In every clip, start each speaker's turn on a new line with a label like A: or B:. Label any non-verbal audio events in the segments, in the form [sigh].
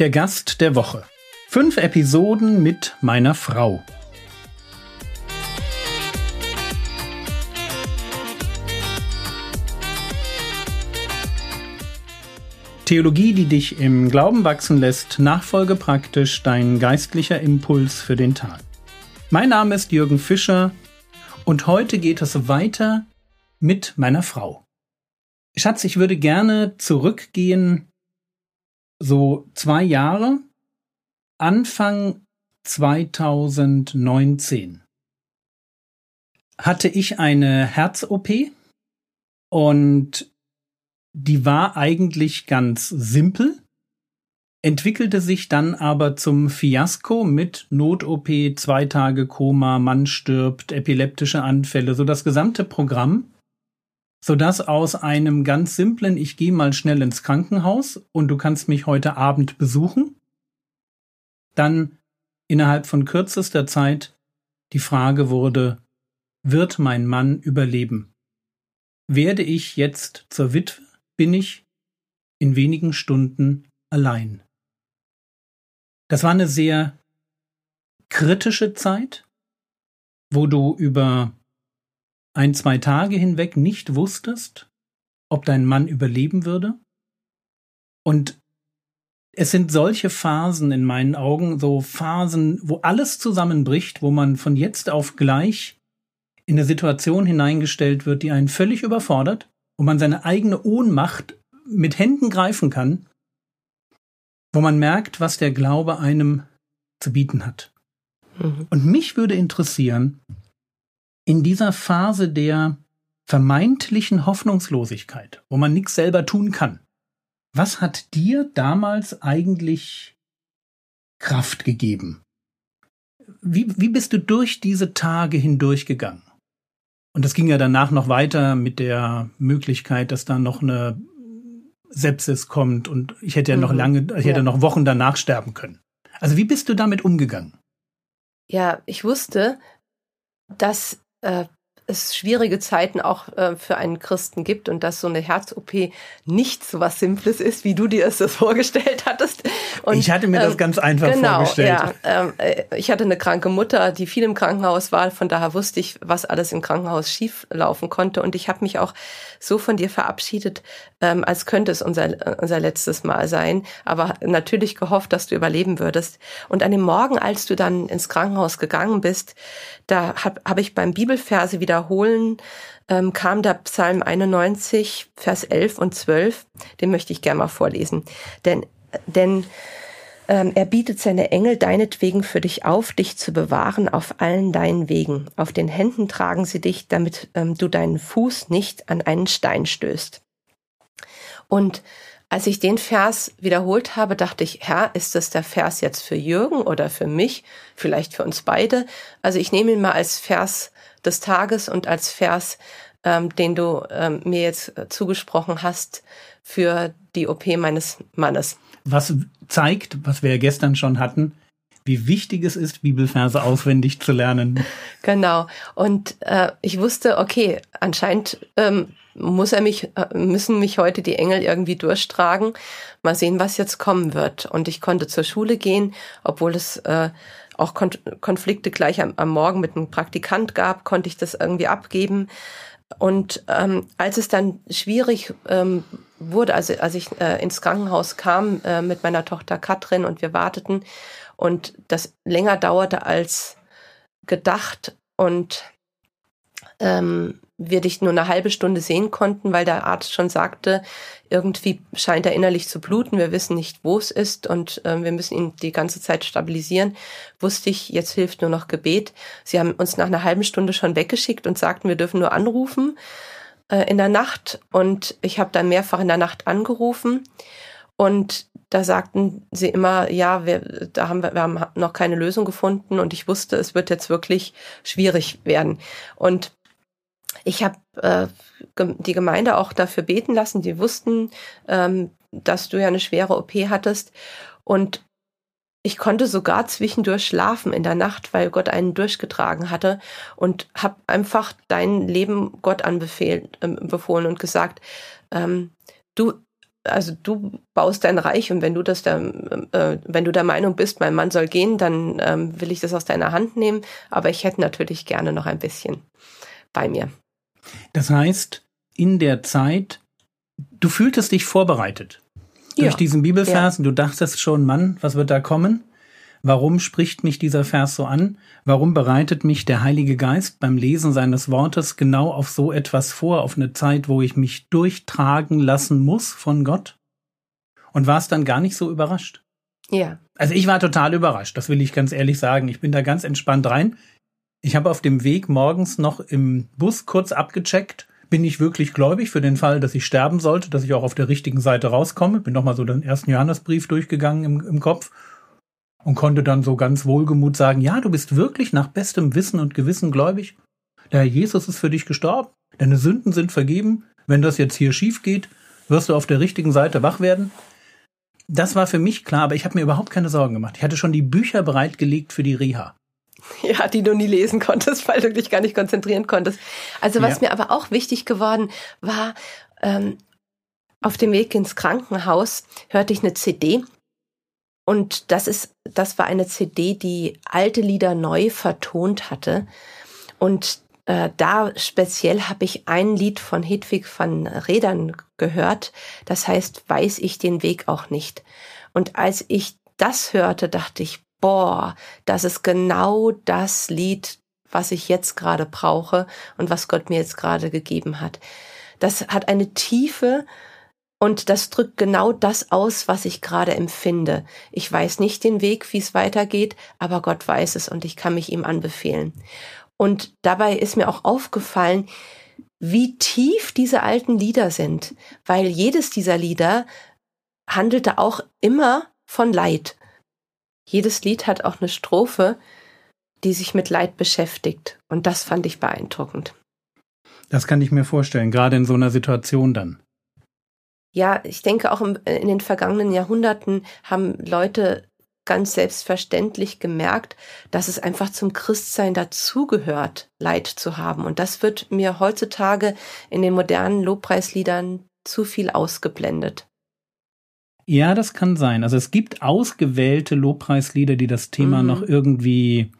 A: Der Gast der Woche. Fünf Episoden mit meiner Frau. Theologie, die dich im Glauben wachsen lässt, nachfolge praktisch dein geistlicher Impuls für den Tag. Mein Name ist Jürgen Fischer und heute geht es weiter mit meiner Frau. Schatz, ich würde gerne zurückgehen so zwei Jahre, Anfang 2019 hatte ich eine Herz-OP und die war eigentlich ganz simpel, entwickelte sich dann aber zum Fiasko mit Not-OP, zwei Tage Koma, Mann stirbt, epileptische Anfälle, so das gesamte Programm, sodass aus einem ganz simplen Ich gehe mal schnell ins Krankenhaus und du kannst mich heute Abend besuchen, dann innerhalb von kürzester Zeit die Frage wurde, wird mein Mann überleben? Werde ich jetzt zur Witwe? bin ich in wenigen Stunden allein. Das war eine sehr kritische Zeit, wo du über ein, zwei Tage hinweg nicht wusstest, ob dein Mann überleben würde. Und es sind solche Phasen in meinen Augen, so Phasen, wo alles zusammenbricht, wo man von jetzt auf gleich in eine Situation hineingestellt wird, die einen völlig überfordert wo man seine eigene Ohnmacht mit Händen greifen kann, wo man merkt, was der Glaube einem zu bieten hat. Mhm. Und mich würde interessieren, in dieser Phase der vermeintlichen Hoffnungslosigkeit, wo man nichts selber tun kann, was hat dir damals eigentlich Kraft gegeben? Wie, wie bist du durch diese Tage hindurchgegangen? Und das ging ja danach noch weiter mit der Möglichkeit, dass da noch eine Sepsis kommt und ich hätte ja noch mhm. lange, ich hätte ja. noch Wochen danach sterben können. Also wie bist du damit umgegangen?
B: Ja, ich wusste, dass äh, es schwierige Zeiten auch äh, für einen Christen gibt und dass so eine Herz-OP nicht so was Simples ist, wie du dir es das vorgestellt hattest. Und,
A: ich hatte mir ähm, das ganz einfach genau, vorgestellt. Ja,
B: ähm, äh, ich hatte eine kranke Mutter, die viel im Krankenhaus war, von daher wusste ich, was alles im Krankenhaus schief laufen konnte und ich habe mich auch so von dir verabschiedet, ähm, als könnte es unser, unser letztes Mal sein, aber natürlich gehofft, dass du überleben würdest. Und an dem Morgen, als du dann ins Krankenhaus gegangen bist, da habe hab ich beim Bibelverse wiederholen, ähm, kam der Psalm 91, Vers 11 und 12. Den möchte ich gerne mal vorlesen. Denn, denn ähm, er bietet seine Engel deinetwegen für dich auf, dich zu bewahren auf allen deinen Wegen. Auf den Händen tragen sie dich, damit ähm, du deinen Fuß nicht an einen Stein stößt. Und als ich den Vers wiederholt habe, dachte ich, Herr, ist das der Vers jetzt für Jürgen oder für mich? Vielleicht für uns beide. Also ich nehme ihn mal als Vers des Tages und als Vers, ähm, den du ähm, mir jetzt äh, zugesprochen hast für die OP meines Mannes.
A: Was zeigt, was wir ja gestern schon hatten, wie wichtig es ist, Bibelverse auswendig zu lernen. [laughs]
B: Genau. Und äh, ich wusste, okay, anscheinend ähm, muss er mich, äh, müssen mich heute die Engel irgendwie durchtragen. Mal sehen, was jetzt kommen wird. Und ich konnte zur Schule gehen, obwohl es äh, auch Kon Konflikte gleich am, am Morgen mit einem Praktikant gab, konnte ich das irgendwie abgeben. Und ähm, als es dann schwierig ähm, wurde, also als ich äh, ins Krankenhaus kam äh, mit meiner Tochter Katrin und wir warteten und das länger dauerte als gedacht und ähm, wir dich nur eine halbe Stunde sehen konnten, weil der Arzt schon sagte, irgendwie scheint er innerlich zu bluten, wir wissen nicht, wo es ist und äh, wir müssen ihn die ganze Zeit stabilisieren, wusste ich, jetzt hilft nur noch Gebet. Sie haben uns nach einer halben Stunde schon weggeschickt und sagten, wir dürfen nur anrufen äh, in der Nacht und ich habe dann mehrfach in der Nacht angerufen und da sagten sie immer, ja, wir, da haben wir, wir haben noch keine Lösung gefunden und ich wusste, es wird jetzt wirklich schwierig werden. Und ich habe äh, die Gemeinde auch dafür beten lassen. Die wussten, ähm, dass du ja eine schwere OP hattest. Und ich konnte sogar zwischendurch schlafen in der Nacht, weil Gott einen durchgetragen hatte und habe einfach dein Leben Gott anbefohlen äh, und gesagt, ähm, du, also du baust dein Reich und wenn du das der, äh, wenn du der Meinung bist, mein Mann soll gehen, dann ähm, will ich das aus deiner Hand nehmen. Aber ich hätte natürlich gerne noch ein bisschen bei mir.
A: Das heißt, in der Zeit, du fühltest dich vorbereitet durch ja. diesen Bibelvers ja. du dachtest schon, Mann, was wird da kommen? Warum spricht mich dieser Vers so an? Warum bereitet mich der Heilige Geist beim Lesen seines Wortes genau auf so etwas vor, auf eine Zeit, wo ich mich durchtragen lassen muss von Gott? Und war es dann gar nicht so überrascht?
B: Ja.
A: Also ich war total überrascht, das will ich ganz ehrlich sagen. Ich bin da ganz entspannt rein. Ich habe auf dem Weg morgens noch im Bus kurz abgecheckt, bin ich wirklich gläubig für den Fall, dass ich sterben sollte, dass ich auch auf der richtigen Seite rauskomme. Bin nochmal so den ersten Johannesbrief durchgegangen im, im Kopf und konnte dann so ganz wohlgemut sagen, ja, du bist wirklich nach bestem Wissen und Gewissen gläubig. Der Herr Jesus ist für dich gestorben, deine Sünden sind vergeben. Wenn das jetzt hier schief geht, wirst du auf der richtigen Seite wach werden. Das war für mich klar, aber ich habe mir überhaupt keine Sorgen gemacht. Ich hatte schon die Bücher bereitgelegt für die Reha. [laughs]
B: Ja, die du nie lesen konntest, weil du dich gar nicht konzentrieren konntest. Also was ja. mir aber auch wichtig geworden war, ähm, auf dem Weg ins Krankenhaus hörte ich eine CD und das ist, das war eine CD, die alte Lieder neu vertont hatte. Und äh, da speziell habe ich ein Lied von Hedwig van Redern gehört. Das heißt, weiß ich den Weg auch nicht. Und als ich das hörte, dachte ich, boah, das ist genau das Lied, was ich jetzt gerade brauche und was Gott mir jetzt gerade gegeben hat. Das hat eine Tiefe, und das drückt genau das aus, was ich gerade empfinde. Ich weiß nicht den Weg, wie es weitergeht, aber Gott weiß es und ich kann mich ihm anbefehlen. Und dabei ist mir auch aufgefallen, wie tief diese alten Lieder sind, weil jedes dieser Lieder handelte auch immer von Leid. Jedes Lied hat auch eine Strophe, die sich mit Leid beschäftigt. Und das fand ich beeindruckend.
A: Das kann ich mir vorstellen, gerade in so einer Situation dann
B: ja, ich denke auch im, in den vergangenen Jahrhunderten haben Leute ganz selbstverständlich gemerkt, dass es einfach zum Christsein dazugehört, Leid zu haben. Und das wird mir heutzutage in den modernen Lobpreisliedern zu viel ausgeblendet.
A: Ja, das kann sein. Also es gibt ausgewählte Lobpreislieder, die das Thema mhm. noch irgendwie,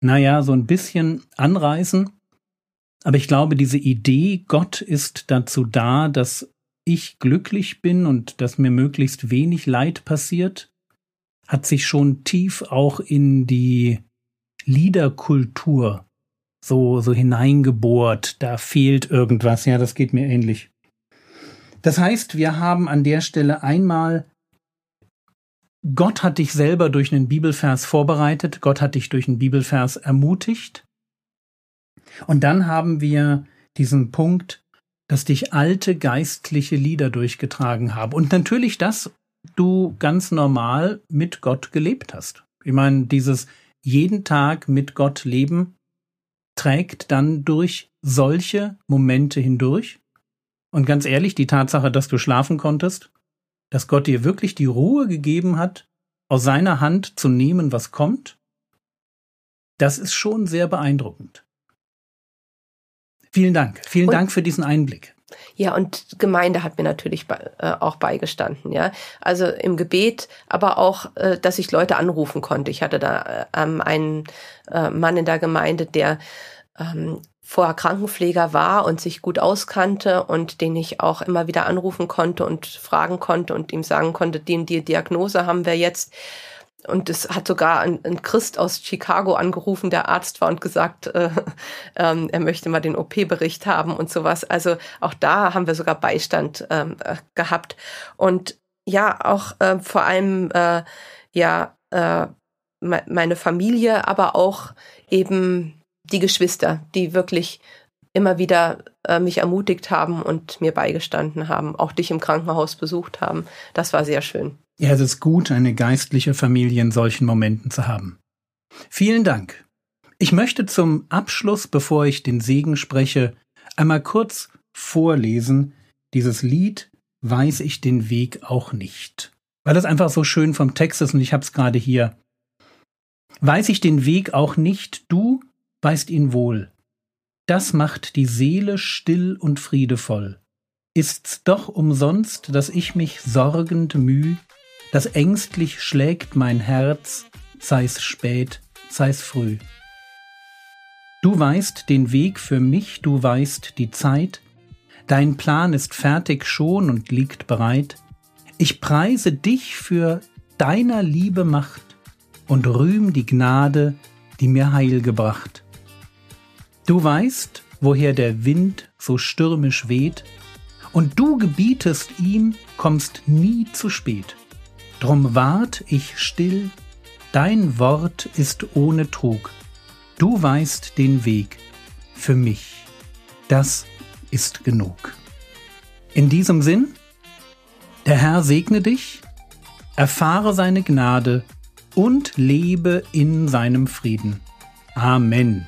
A: naja, so ein bisschen anreißen. Aber ich glaube, diese Idee, Gott ist dazu da, dass ich glücklich bin und dass mir möglichst wenig Leid passiert, hat sich schon tief auch in die Liederkultur so, so hineingebohrt. Da fehlt irgendwas. Ja, das geht mir ähnlich. Das heißt, wir haben an der Stelle einmal Gott hat dich selber durch einen Bibelvers vorbereitet, Gott hat dich durch einen Bibelvers ermutigt. Und dann haben wir diesen Punkt, dass dich alte geistliche Lieder durchgetragen haben. Und natürlich, dass du ganz normal mit Gott gelebt hast. Ich meine, dieses jeden Tag mit Gott leben trägt dann durch solche Momente hindurch. Und ganz ehrlich, die Tatsache, dass du schlafen konntest, dass Gott dir wirklich die Ruhe gegeben hat, aus seiner Hand zu nehmen, was kommt, das ist schon sehr beeindruckend. Vielen Dank. Vielen und, Dank für diesen Einblick.
B: Ja, und Gemeinde hat mir natürlich bei, äh, auch beigestanden, ja. Also im Gebet, aber auch, äh, dass ich Leute anrufen konnte. Ich hatte da äh, ähm, einen äh, Mann in der Gemeinde, der ähm, vorher Krankenpfleger war und sich gut auskannte und den ich auch immer wieder anrufen konnte und fragen konnte und ihm sagen konnte, die, die Diagnose haben wir jetzt. Und es hat sogar ein, ein, Christ aus Chicago angerufen, der Arzt war und gesagt, äh, [laughs] ähm, er möchte mal den OP-Bericht haben und sowas. Also auch da haben wir sogar Beistand ähm, äh, gehabt. Und ja, auch äh, vor allem äh, ja äh, me meine Familie, aber auch eben die Geschwister, die wirklich immer wieder äh, mich ermutigt haben und mir beigestanden haben, auch dich im Krankenhaus besucht haben. Das war sehr schön.
A: Ja, es ist gut, eine geistliche Familie in solchen Momenten zu haben. Vielen Dank. Ich möchte zum Abschluss, bevor ich den Segen spreche, einmal kurz vorlesen. Dieses Lied weiß ich den Weg auch nicht. Weil das einfach so schön vom Text ist und ich hab's gerade hier. Weiß ich den Weg auch nicht, du weißt ihn wohl. Das macht die Seele still und friedevoll. ist's doch umsonst, dass ich mich sorgend müh, dass ängstlich schlägt mein Herz, sei's spät, sei's früh. Du weißt den Weg für mich, du weißt die Zeit, dein Plan ist fertig schon und liegt bereit. Ich preise dich für deiner Liebe Macht und rühm die Gnade, die mir Heil gebracht. Du weißt, woher der Wind so stürmisch weht, und du gebietest ihm, kommst nie zu spät. Drum wart ich still, dein Wort ist ohne Trug. Du weißt den Weg für mich. Das ist genug. In diesem Sinn, der Herr segne dich, erfahre seine Gnade und lebe in seinem Frieden. Amen.